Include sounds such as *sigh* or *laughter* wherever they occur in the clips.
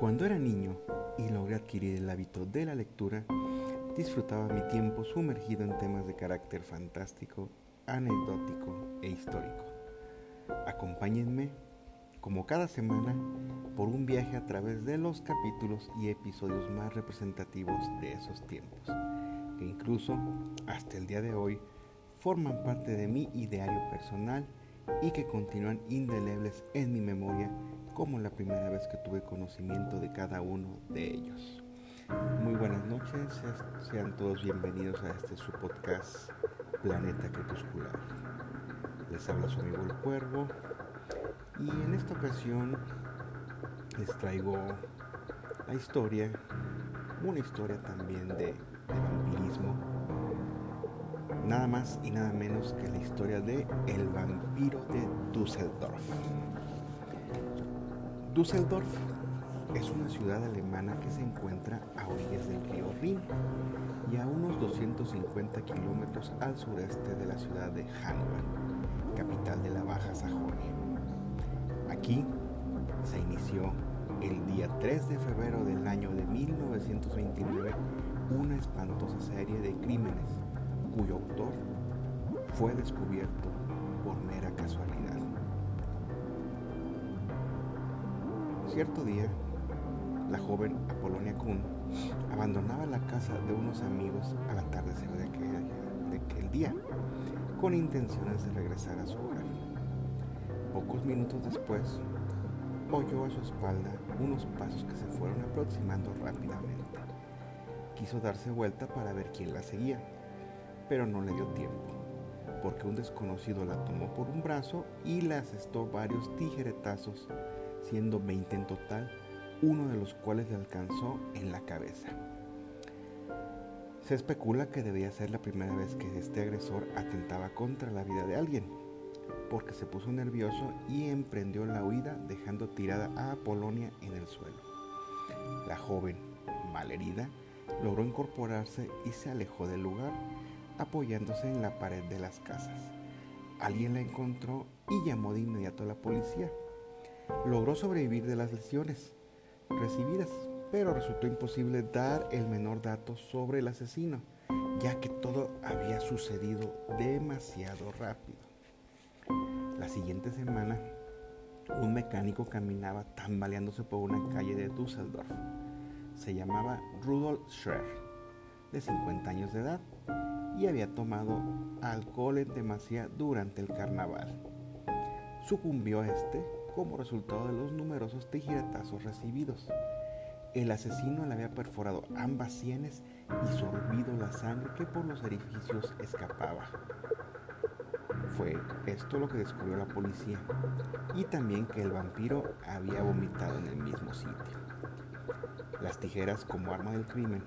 Cuando era niño y logré adquirir el hábito de la lectura, disfrutaba mi tiempo sumergido en temas de carácter fantástico, anecdótico e histórico. Acompáñenme, como cada semana, por un viaje a través de los capítulos y episodios más representativos de esos tiempos, que incluso hasta el día de hoy forman parte de mi ideario personal y que continúan indelebles en mi memoria como la primera vez que tuve conocimiento de cada uno de ellos. Muy buenas noches, sean todos bienvenidos a este su podcast Planeta Crepuscular. Les habla su amigo el Cuervo y en esta ocasión les traigo la historia, una historia también de, vampirismo, nada más y nada menos que la historia de El vampiro de Düsseldorf. Düsseldorf es una ciudad alemana que se encuentra a orillas del río Rin y a unos 250 kilómetros al sureste de la ciudad de Hannover, capital de la Baja Sajonia. Aquí se inició el día 3 de febrero del año de 1929 una espantosa serie de crímenes cuyo autor fue descubierto por mera casualidad. Cierto día, la joven Apolonia Kuhn abandonaba la casa de unos amigos al atardecer de aquel, de aquel día, con intenciones de regresar a su hogar. Pocos minutos después, oyó a su espalda unos pasos que se fueron aproximando rápidamente. Quiso darse vuelta para ver quién la seguía, pero no le dio tiempo, porque un desconocido la tomó por un brazo y le asestó varios tijeretazos siendo 20 en total, uno de los cuales le alcanzó en la cabeza. Se especula que debía ser la primera vez que este agresor atentaba contra la vida de alguien, porque se puso nervioso y emprendió la huida dejando tirada a Apolonia en el suelo. La joven, malherida, logró incorporarse y se alejó del lugar, apoyándose en la pared de las casas. Alguien la encontró y llamó de inmediato a la policía logró sobrevivir de las lesiones recibidas, pero resultó imposible dar el menor dato sobre el asesino, ya que todo había sucedido demasiado rápido. La siguiente semana, un mecánico caminaba tambaleándose por una calle de Düsseldorf. Se llamaba Rudolf Schrer, de 50 años de edad, y había tomado alcohol en demasía durante el carnaval. Sucumbió a este como resultado de los numerosos tijeretazos recibidos. El asesino le había perforado ambas sienes y sorbido la sangre que por los orificios escapaba. Fue esto lo que descubrió la policía y también que el vampiro había vomitado en el mismo sitio. Las tijeras como arma del crimen,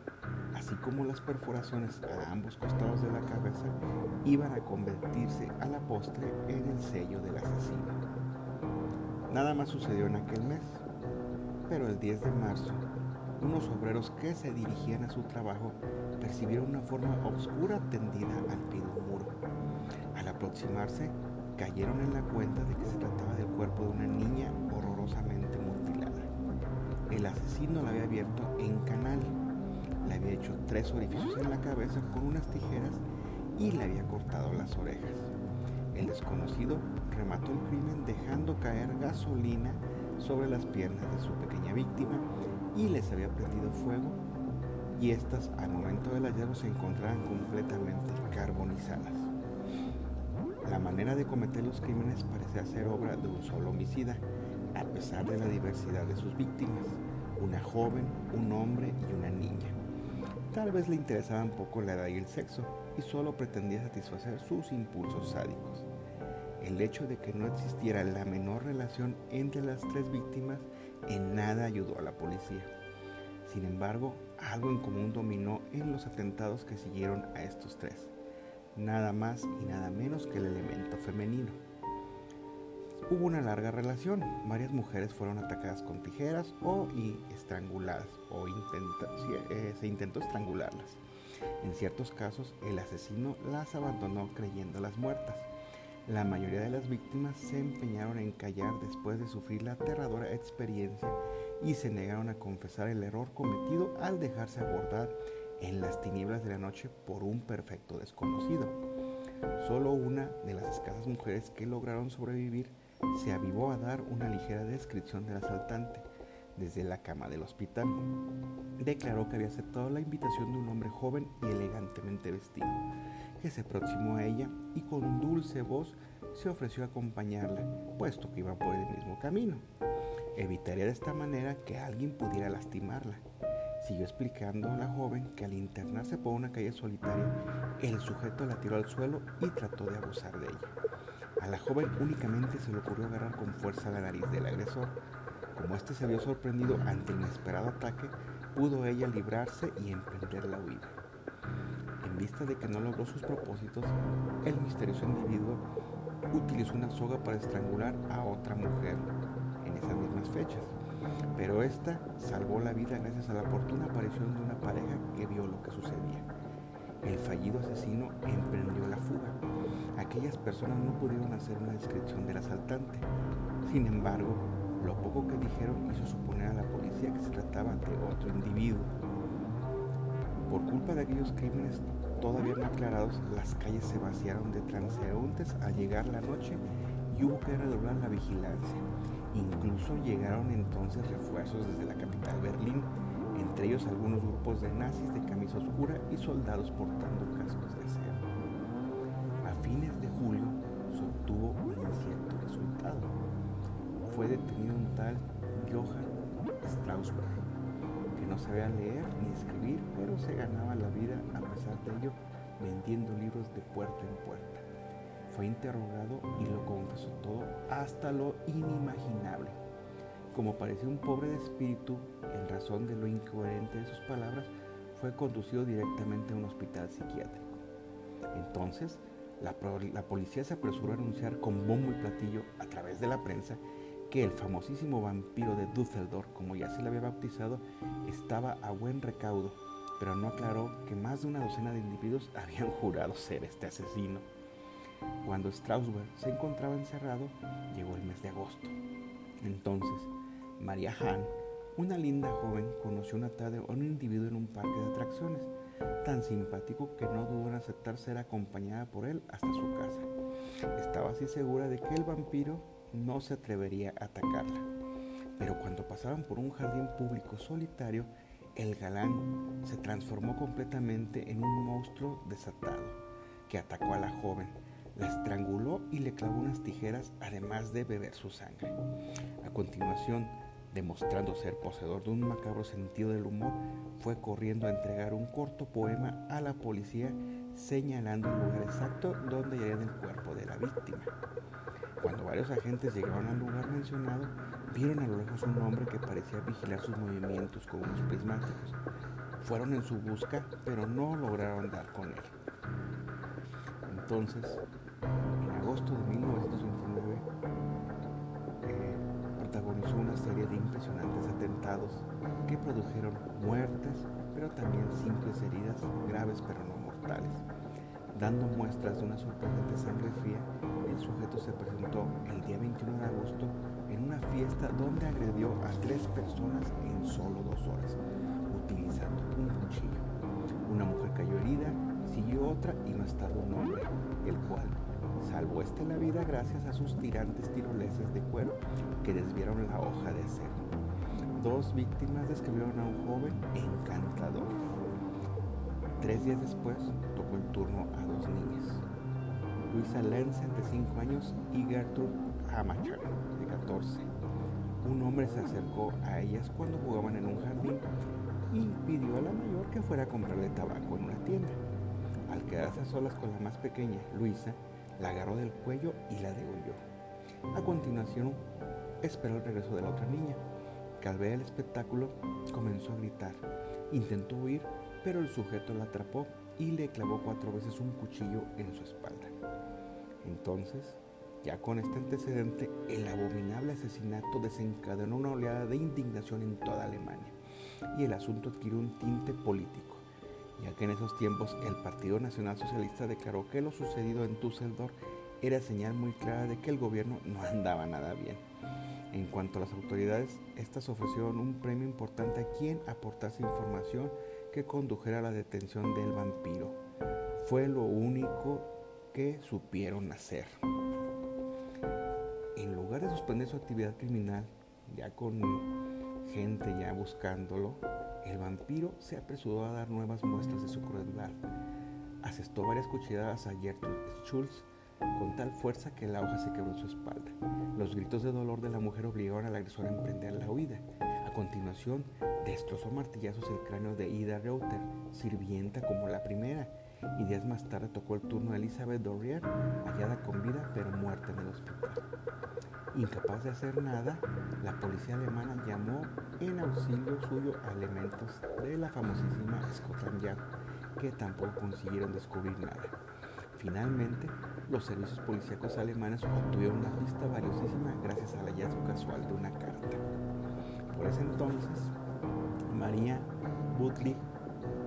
así como las perforaciones a ambos costados de la cabeza, iban a convertirse a la postre en el sello del asesino. Nada más sucedió en aquel mes, pero el 10 de marzo, unos obreros que se dirigían a su trabajo percibieron una forma oscura tendida al pie de un muro. Al aproximarse, cayeron en la cuenta de que se trataba del cuerpo de una niña horrorosamente mutilada. El asesino la había abierto en canal, le había hecho tres orificios en la cabeza con unas tijeras y le había cortado las orejas. El desconocido remató el crimen dejando caer gasolina sobre las piernas de su pequeña víctima y les había prendido fuego y estas al momento del hallazgo se encontraban completamente carbonizadas. La manera de cometer los crímenes parecía ser obra de un solo homicida, a pesar de la diversidad de sus víctimas, una joven, un hombre y una niña. Tal vez le interesaban poco la edad y el sexo, y solo pretendía satisfacer sus impulsos sádicos. El hecho de que no existiera la menor relación entre las tres víctimas en nada ayudó a la policía. Sin embargo, algo en común dominó en los atentados que siguieron a estos tres. Nada más y nada menos que el elemento femenino. Hubo una larga relación. Varias mujeres fueron atacadas con tijeras o estranguladas o eh, se intentó estrangularlas. En ciertos casos, el asesino las abandonó creyéndolas muertas. La mayoría de las víctimas se empeñaron en callar después de sufrir la aterradora experiencia y se negaron a confesar el error cometido al dejarse abordar en las tinieblas de la noche por un perfecto desconocido. Solo una de las escasas mujeres que lograron sobrevivir se avivó a dar una ligera descripción del asaltante desde la cama del hospital. Declaró que había aceptado la invitación de un hombre joven y elegantemente vestido, que se aproximó a ella y con dulce voz se ofreció a acompañarla, puesto que iba por el mismo camino. Evitaría de esta manera que alguien pudiera lastimarla. Siguió explicando a la joven que al internarse por una calle solitaria, el sujeto la tiró al suelo y trató de abusar de ella. A la joven únicamente se le ocurrió agarrar con fuerza la nariz del agresor. Como éste se vio sorprendido ante el inesperado ataque, pudo ella librarse y emprender la huida. En vista de que no logró sus propósitos, el misterioso individuo utilizó una soga para estrangular a otra mujer en esas mismas fechas. Pero esta salvó la vida gracias a la oportuna aparición de una pareja que vio lo que sucedía. El fallido asesino emprendió la fuga. Aquellas personas no pudieron hacer una descripción del asaltante. Sin embargo, lo poco que dijeron hizo suponer a la policía que se trataba de otro individuo. Por culpa de aquellos crímenes todavía no aclarados, las calles se vaciaron de transeúntes al llegar la noche y hubo que redoblar la vigilancia. Incluso llegaron entonces refuerzos desde la capital Berlín, entre ellos algunos grupos de nazis de camisa oscura y soldados portando cascos de acero. A fines de julio se obtuvo un incierto resultado. Fue detenido un tal Johann Straussberg, que no sabía leer ni escribir, pero se ganaba la vida a pesar de ello vendiendo libros de puerta en puerta. Fue interrogado y lo confesó todo hasta lo inimaginable. Como parecía un pobre de espíritu, en razón de lo incoherente de sus palabras, fue conducido directamente a un hospital psiquiátrico. Entonces, la, policía se apresuró a anunciar con bombo y platillo a través de la prensa que el famosísimo vampiro de Düsseldorf, como ya se le había bautizado, estaba a buen recaudo, pero no aclaró que más de una docena de individuos *laughs* habían jurado ser este asesino. Cuando Straussberg se encontraba encerrado, llegó el mes de agosto. Entonces, María Hahn, una linda joven, conoció una tarde a un individuo en un parque de atracciones, tan simpático que no dudó en aceptar ser acompañada por él hasta su casa. Estaba así segura de que el vampiro no se atrevería a atacarla. Pero cuando pasaban por un jardín público solitario, el galán se transformó completamente en un monstruo desatado que atacó a la joven la estranguló y le clavó unas tijeras además de beber su sangre. A continuación, demostrando ser poseedor de un macabro sentido del humor, fue corriendo a entregar un corto poema a la policía señalando el lugar exacto donde hallarían el cuerpo de la víctima. Cuando varios agentes llegaron al lugar mencionado, vieron a lo lejos un hombre que parecía vigilar sus movimientos con unos prismáticos. Fueron en su busca, pero no lograron dar con él. Entonces, en agosto de 1929, eh, protagonizó una serie de impresionantes atentados que produjeron muertes, pero también simples heridas graves pero no mortales. Dando muestras de una sorprendente sangre fría, el sujeto se presentó el día 21 de agosto en una fiesta donde agredió a tres personas en solo dos horas, utilizando un cuchillo. Una mujer cayó herida, siguió otra y no estaba un hombre, el cual salvó este la vida gracias a sus tirantes tiroleses de cuero que desviaron la hoja de acero. Dos víctimas describieron a un joven encantador. Tres días después tocó el turno a dos niñas. Luisa Lenzen de 5 años y Gertrude Hamacher de 14. Un hombre se acercó a ellas cuando jugaban en un jardín y pidió a la mayor que fuera a comprarle tabaco en una tienda. Al quedarse a solas con la más pequeña, Luisa, la agarró del cuello y la degolló. A continuación, esperó el regreso de la otra niña, que al ver el espectáculo comenzó a gritar. Intentó huir, pero el sujeto la atrapó y le clavó cuatro veces un cuchillo en su espalda. Entonces, ya con este antecedente, el abominable asesinato desencadenó una oleada de indignación en toda Alemania y el asunto adquirió un tinte político ya que en esos tiempos el Partido Nacional Socialista declaró que lo sucedido en Düsseldorf era señal muy clara de que el gobierno no andaba nada bien. En cuanto a las autoridades, estas ofrecieron un premio importante a quien aportase información que condujera a la detención del vampiro. Fue lo único que supieron hacer. En lugar de suspender su actividad criminal, ya con gente ya buscándolo, el vampiro se apresuró a dar nuevas muestras de su crueldad. Asestó varias cuchilladas a Gertrude Schultz con tal fuerza que la hoja se quebró en su espalda. Los gritos de dolor de la mujer obligaron al agresor a emprender la huida. A continuación, destrozó martillazos el cráneo de Ida Reuter, sirvienta como la primera, y días más tarde tocó el turno de Elizabeth Dorrier, hallada con vida pero muerta en el hospital. Incapaz de hacer nada, la policía alemana llamó en auxilio suyo a elementos de la famosísima Scotland Yard, que tampoco consiguieron descubrir nada. Finalmente, los servicios policíacos alemanes obtuvieron una pista valiosísima gracias al hallazgo casual de una carta. Por ese entonces, María Butlig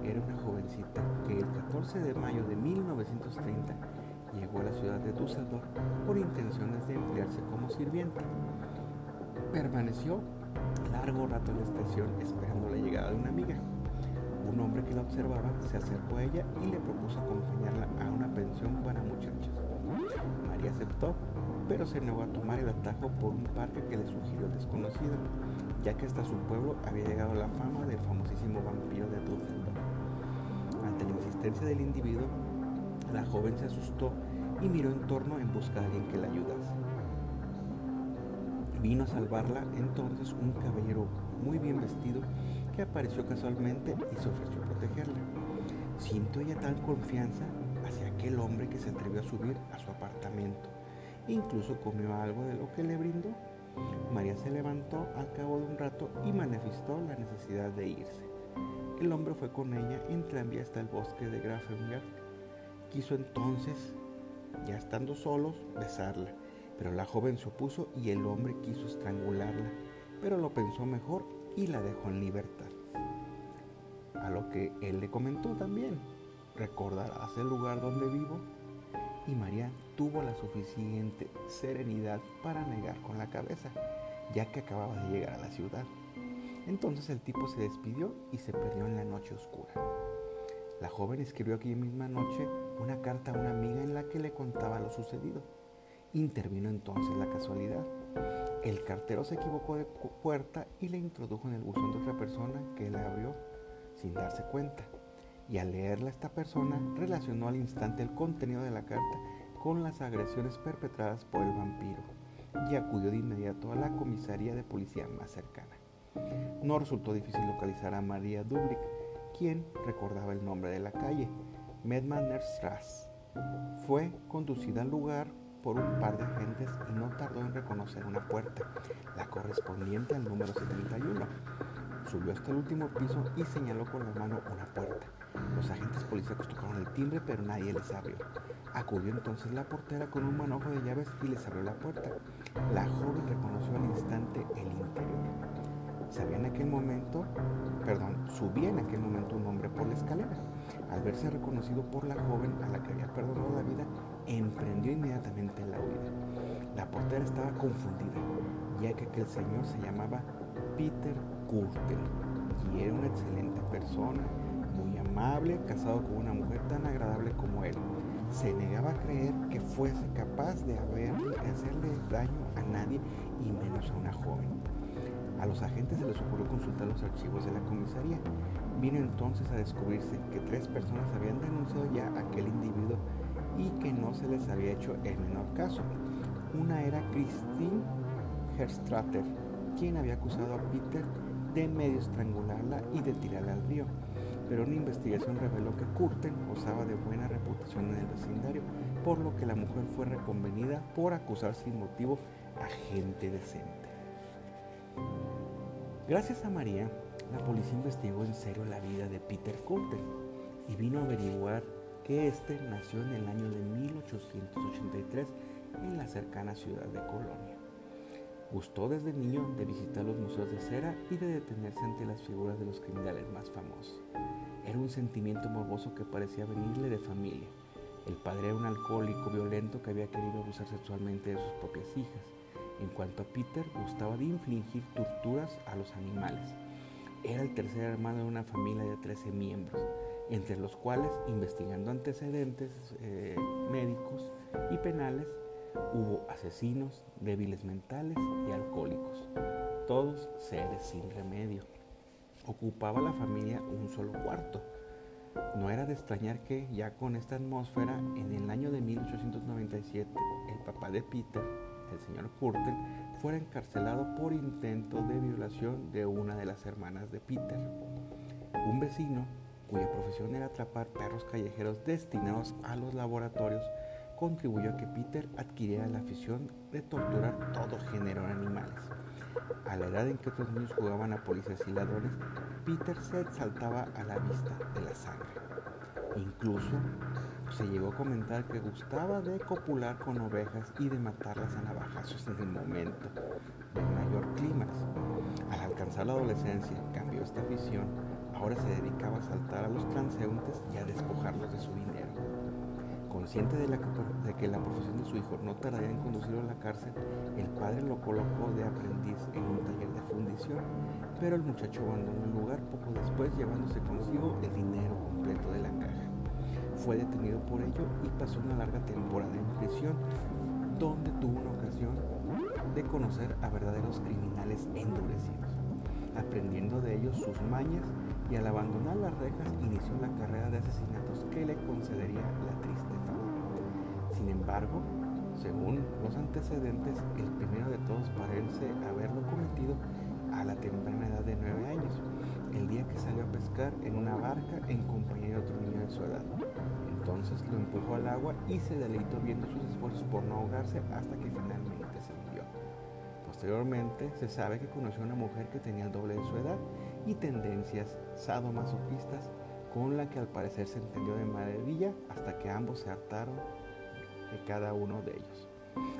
era una jovencita que el 14 de mayo de 1930 llegó a la ciudad de Düsseldorf por intenciones de emplearse como sirvienta. Permaneció largo rato en la estación esperando la llegada de una amiga. Un hombre que la observaba se acercó a ella y le propuso acompañarla a una pensión para muchachos. María aceptó, pero se negó a tomar el atajo por un parque que le sugirió el desconocido, ya que hasta su pueblo había llegado la fama del famosísimo vampiro de Düsseldorf. Ante la insistencia del individuo, la joven se asustó y miró en torno en busca de alguien que la ayudase. Vino a salvarla entonces un caballero muy bien vestido que apareció casualmente y se ofreció a protegerla. Sintió ella tal confianza hacia aquel hombre que se atrevió a subir a su apartamento. Incluso comió algo de lo que le brindó. María se levantó al cabo de un rato y manifestó la necesidad de irse. El hombre fue con ella en tranvía hasta el bosque de Grafenberg. Quiso entonces, ya estando solos, besarla, pero la joven se opuso y el hombre quiso estrangularla, pero lo pensó mejor y la dejó en libertad. A lo que él le comentó también, recordarás el lugar donde vivo. Y María tuvo la suficiente serenidad para negar con la cabeza, ya que acababa de llegar a la ciudad. Entonces el tipo se despidió y se perdió en la noche oscura. La joven escribió aquella misma noche una carta a una amiga en la que le contaba lo sucedido. Intervino entonces la casualidad. El cartero se equivocó de puerta y le introdujo en el buzón de otra persona que la abrió sin darse cuenta. Y al leerla esta persona relacionó al instante el contenido de la carta con las agresiones perpetradas por el vampiro y acudió de inmediato a la comisaría de policía más cercana. No resultó difícil localizar a María Dublik, quien recordaba el nombre de la calle, Medmannerstrasse. Fue conducida al lugar por un par de agentes y no tardó en reconocer una puerta, la correspondiente al número 71. Subió hasta el último piso y señaló con la mano una puerta. Los agentes policíacos tocaron el timbre, pero nadie les abrió. Acudió entonces la portera con un manojo de llaves y les abrió la puerta. La joven reconoció al instante el interior. Sabía en aquel momento, perdón, subía en aquel momento un hombre por la escalera. Al verse reconocido por la joven a la que había perdonado la vida, emprendió inmediatamente la huida. La portera estaba confundida, ya que aquel señor se llamaba Peter Curten y era una excelente persona, muy amable, casado con una mujer tan agradable como él. Se negaba a creer que fuese capaz de hacerle daño a nadie y menos a una joven. A los agentes se les ocurrió consultar los archivos de la comisaría. Vino entonces a descubrirse que tres personas habían denunciado ya a aquel individuo y que no se les había hecho el menor caso. Una era Christine Herstrater, quien había acusado a Peter de medio estrangularla y de tirarla al río. Pero una investigación reveló que Curten gozaba de buena reputación en el vecindario, por lo que la mujer fue reconvenida por acusar sin motivo a gente decente. Gracias a María, la policía investigó en serio la vida de Peter Coulter y vino a averiguar que éste nació en el año de 1883 en la cercana ciudad de Colonia. Gustó desde niño de visitar los museos de cera y de detenerse ante las figuras de los criminales más famosos. Era un sentimiento morboso que parecía venirle de familia. El padre era un alcohólico violento que había querido abusar sexualmente de sus propias hijas. En cuanto a Peter, gustaba de infligir torturas a los animales. Era el tercer hermano de una familia de 13 miembros, entre los cuales, investigando antecedentes eh, médicos y penales, hubo asesinos, débiles mentales y alcohólicos, todos seres sin remedio. Ocupaba la familia un solo cuarto. No era de extrañar que, ya con esta atmósfera, en el año de 1897, el papá de Peter, el señor Curtin, fuera encarcelado por intento de violación de una de las hermanas de Peter. Un vecino, cuya profesión era atrapar perros callejeros destinados a los laboratorios, contribuyó a que Peter adquiriera la afición de torturar todo género de animales. A la edad en que otros niños jugaban a policías y ladrones, Peter se exaltaba a la vista de la sangre. Incluso se llegó a comentar que gustaba de copular con ovejas y de matarlas a navajazos en el momento de mayor clímax. Al alcanzar la adolescencia, cambió esta afición. Ahora se dedicaba a asaltar a los transeúntes y a despojarlos de su dinero. Consciente de, que la profesión de su hijo no tardaría en conducirlo a la cárcel, el padre lo colocó de aprendiz en un taller de fundición, pero el muchacho abandonó el lugar poco después llevándose consigo el dinero completo de la caja. Fue detenido por ello y pasó una larga temporada en prisión, donde tuvo una ocasión de conocer a verdaderos criminales endurecidos, aprendiendo de ellos sus mañas y al abandonar las rejas inició la carrera de asesinatos que le concedería la triste sin embargo, según los antecedentes, el primero de todos parece haberlo cometido a la temprana edad de nueve años, el día que salió a pescar en una barca en compañía de otro niño de su edad. Entonces lo empujó al agua y se deleitó viendo sus esfuerzos por no ahogarse hasta que finalmente se hundió. Posteriormente se sabe que conoció a una mujer que tenía el doble de su edad y tendencias sadomasoquistas con la que al parecer se entendió de maravilla hasta que ambos se hartaron de cada uno de ellos.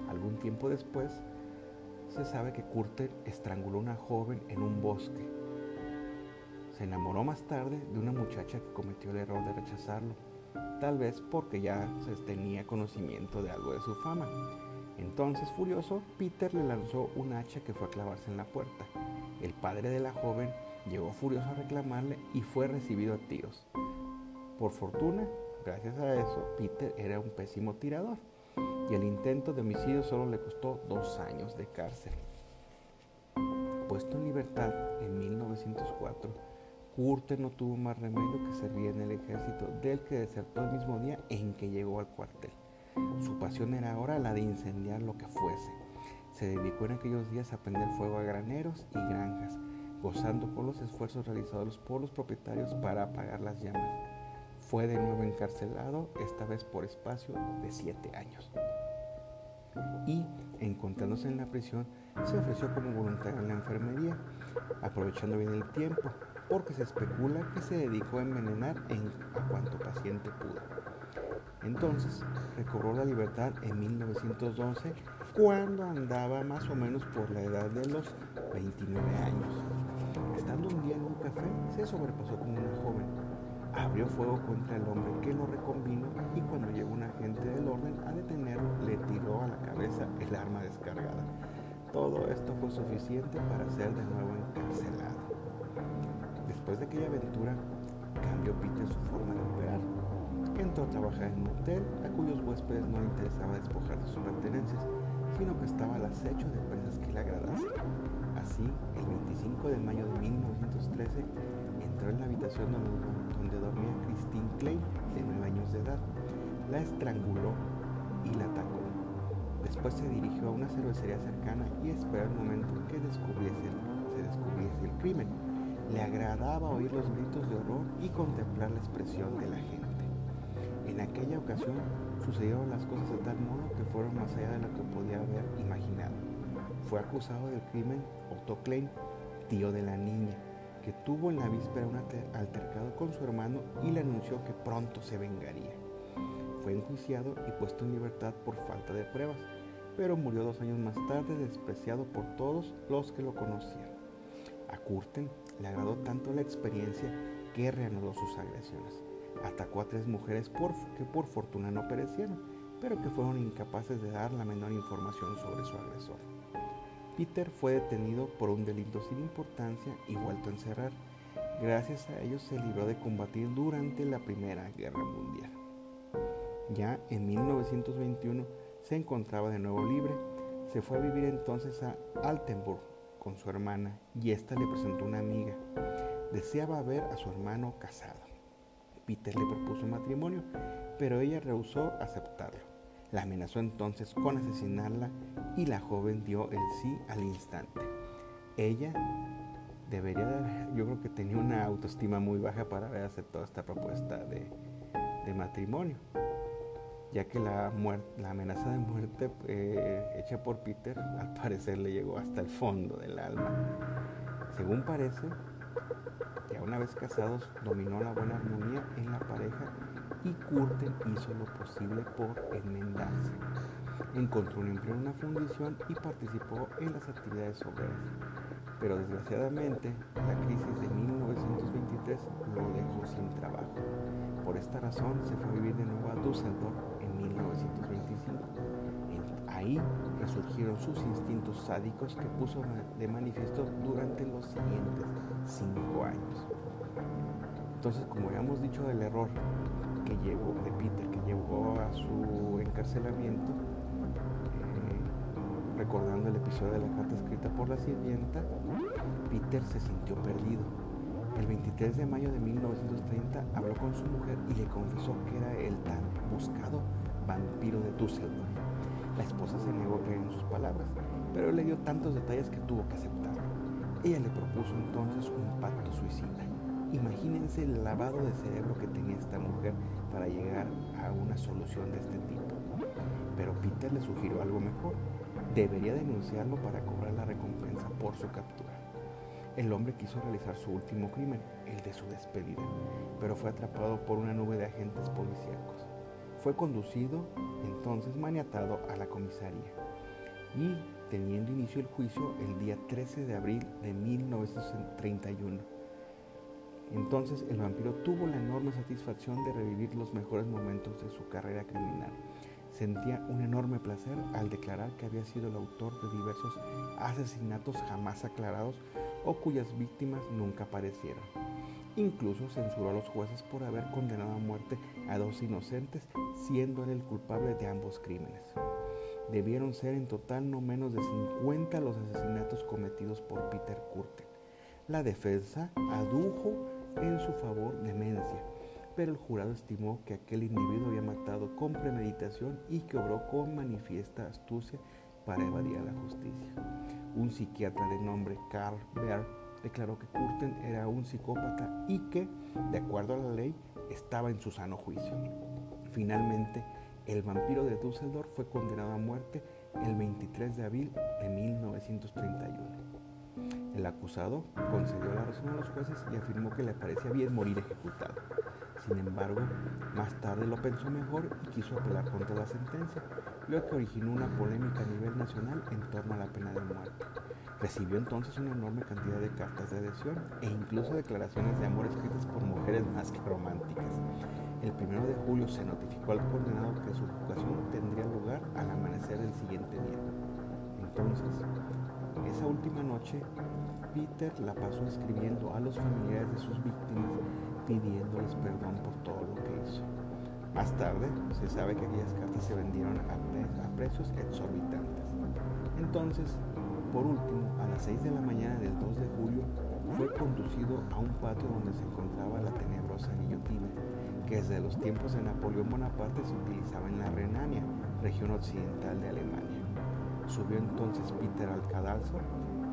Algún tiempo después, se sabe que Curter estranguló a una joven en un bosque. Se enamoró más tarde de una muchacha que cometió el error de rechazarlo, tal vez porque ya se tenía conocimiento de algo de su fama. Entonces, furioso, Peter le lanzó un hacha que fue a clavarse en la puerta. El padre de la joven llegó furioso a reclamarle y fue recibido a tiros. Por fortuna, Gracias a eso, Peter era un pésimo tirador y el intento de homicidio solo le costó dos años de cárcel. Puesto en libertad en 1904, Curte no tuvo más remedio que servir en el ejército del que desertó el mismo día en que llegó al cuartel. Su pasión era ahora la de incendiar lo que fuese. Se dedicó en aquellos días a prender fuego a graneros y granjas, gozando por los esfuerzos realizados por los propietarios para apagar las llamas fue de nuevo encarcelado, esta vez por espacio de siete años. Y, encontrándose en la prisión, se ofreció como voluntario en la enfermería, aprovechando bien el tiempo, porque se especula que se dedicó a envenenar en, a cuanto paciente pudo. Entonces, recobró la libertad en 1912, cuando andaba más o menos por la edad de los 29 años. Estando un día en un café, se sobrepasó con una joven abrió fuego contra el hombre que lo reconvino y cuando llegó un agente del orden a detenerlo, le tiró a la cabeza el arma descargada. Todo esto fue suficiente para ser de nuevo encarcelado. Después de aquella aventura, cambió Peter su forma de operar. Entró a trabajar en un hotel a cuyos huéspedes no le interesaba despojar de sus pertenencias, sino que estaba al acecho de presas que le agradasen. Así, el 25 de mayo de 1913, en la habitación donde, dormía Christine Clay, de 9 años de edad. La estranguló y la atacó. Después se dirigió a una cervecería cercana y esperó el momento en que descubriese, se descubriese el crimen. Le agradaba oír los gritos de horror y contemplar la expresión de la gente. En aquella ocasión sucedieron las cosas de tal modo que fueron más allá de lo que podía haber imaginado. Fue acusado del crimen Otto Klein, tío de la niña, que tuvo en la víspera un altercado con su hermano y le anunció que pronto se vengaría. Fue enjuiciado y puesto en libertad por falta de pruebas, pero murió dos años más tarde despreciado por todos los que lo conocían. A Curten le agradó tanto la experiencia que reanudó sus agresiones. atacó a tres mujeres por, que por fortuna no perecieron, pero que fueron incapaces de dar la menor información sobre su agresor. Peter fue detenido por un delito sin importancia y vuelto a encerrar. Gracias a ello se libró de combatir durante la Primera Guerra Mundial. Ya en 1921 se encontraba de nuevo libre. Se fue a vivir entonces a Altenburg con su hermana y ésta le presentó una amiga. Deseaba ver a su hermano casado. Peter le propuso matrimonio, pero ella rehusó aceptarlo. La amenazó entonces con asesinarla y la joven dio el sí al instante. Ella debería de yo creo que tenía una autoestima muy baja para haber aceptado esta propuesta de, matrimonio, ya que la, la amenaza de muerte eh, hecha por Peter *laughs* al parecer le llegó hasta el fondo del alma. Según parece, ya una vez casados dominó la buena armonía en la pareja y Curten hizo lo posible por enmendarse. Encontró un empleo en una fundición y participó en las actividades obreras. Pero desgraciadamente, la crisis de 1923 lo dejó sin trabajo. Por esta razón se fue a vivir de nuevo a Düsseldorf en 1925. Ahí resurgieron sus instintos sádicos que puso de manifiesto durante los siguientes cinco años. Entonces, como ya hemos dicho del error que llevó de Peter, que llevó a su encarcelamiento, eh, recordando el episodio de la carta escrita por la sirvienta, Peter se sintió perdido. El 23 de mayo de 1930 habló con su mujer y le confesó que era el tan buscado vampiro de Düsseldorf. La esposa se negó a creer en sus palabras, pero le dio tantos detalles que tuvo que aceptarlo. Ella le propuso entonces un pacto suicida. Imagínense el lavado de cerebro que tenía esta mujer para llegar a una solución de este tipo. Pero Peter le sugirió algo mejor. Debería denunciarlo para cobrar la recompensa por su captura. El hombre quiso realizar su último crimen, el de su despedida, pero fue atrapado por una nube de agentes policíacos. Fue conducido entonces maniatado a la comisaría y teniendo inicio el juicio el día 13 de abril de 1931 entonces el vampiro tuvo la enorme satisfacción de revivir los mejores momentos de su carrera criminal. Sentía un enorme placer al declarar que había sido el autor de diversos asesinatos jamás aclarados o cuyas víctimas nunca aparecieron. Incluso censuró a los jueces por haber condenado a muerte a dos inocentes, siendo él el culpable de ambos crímenes. Debieron ser en total no menos de 50 los asesinatos cometidos por Peter Curten. La defensa adujo en su favor demencia, pero el jurado estimó que aquel individuo había matado con premeditación y que obró con manifiesta astucia para evadir a la justicia. Un psiquiatra de nombre Carl Baer declaró que Curten era un psicópata y que, de acuerdo a la ley, estaba en su sano juicio. Finalmente, el vampiro de Düsseldorf fue condenado a muerte el 23 de abril de 1931. El acusado concedió la razón a los jueces y afirmó que le parecía bien morir ejecutado. Sin embargo, más tarde lo pensó mejor y quiso apelar contra la sentencia, lo que originó una polémica a nivel nacional en torno a la pena de muerte. Recibió entonces una enorme cantidad de cartas de adhesión e incluso declaraciones de amor escritas por mujeres más que románticas. El 1 de julio se notificó al condenado que su ejecución tendría lugar al amanecer del siguiente día. Entonces, esa última noche, Peter la pasó escribiendo a los familiares de sus víctimas pidiéndoles perdón por todo lo que hizo. Más tarde, se sabe que aquellas cartas se vendieron a, precios exorbitantes. Entonces, por último, a las 6 de la mañana del 2 de julio, fue conducido a un patio donde se encontraba la tenebrosa guillotina, que desde los tiempos de Napoleón Bonaparte se utilizaba en la Renania, región occidental de Alemania. Subió entonces Peter al cadalso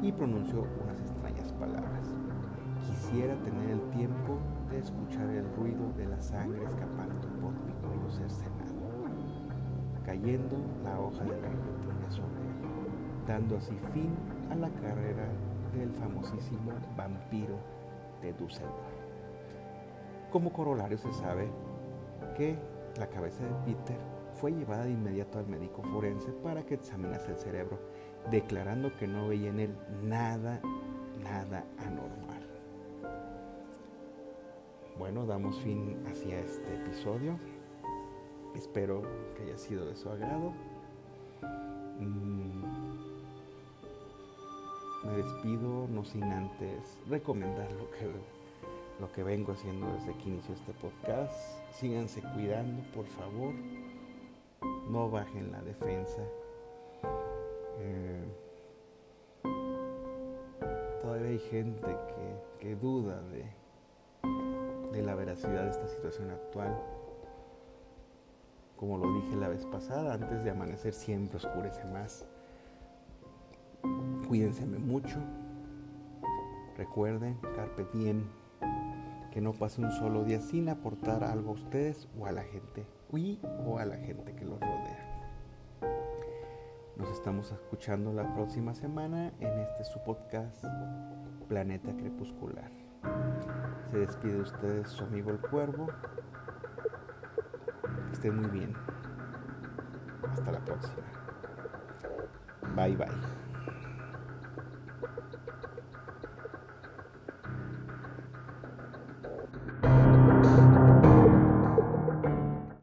y pronunció unas extrañas palabras. Quisiera tener el tiempo de escuchar el ruido de la sangre escapando por mi cuello cercenado, cayendo la hoja de la guillotina sobre él, dando así fin a la carrera del famosísimo vampiro de Düsseldorf. Como corolario se sabe que la cabeza de Peter fue llevada de inmediato al médico forense para que examinase el cerebro, declarando que no veía en él nada, nada anormal. bueno, damos fin hacia este episodio. Espero que haya sido de su agrado. Mm, me despido no sin antes recomendar lo que, lo que vengo haciendo desde que inició este podcast. Síganse cuidando, por favor. No bajen la defensa. Eh, todavía hay gente que, duda de, de la veracidad de esta situación actual. Como lo dije la vez pasada, antes de amanecer siempre oscurece más. Cuídense mucho. Recuerden, carpe diem, que no pase un solo día sin aportar algo a ustedes o a la gente, o a la gente que los rodea. Nos estamos escuchando la próxima semana en este su podcast Planeta Crepuscular. Se despide de ustedes su amigo el cuervo. Que estén muy bien. Hasta la próxima. Bye bye.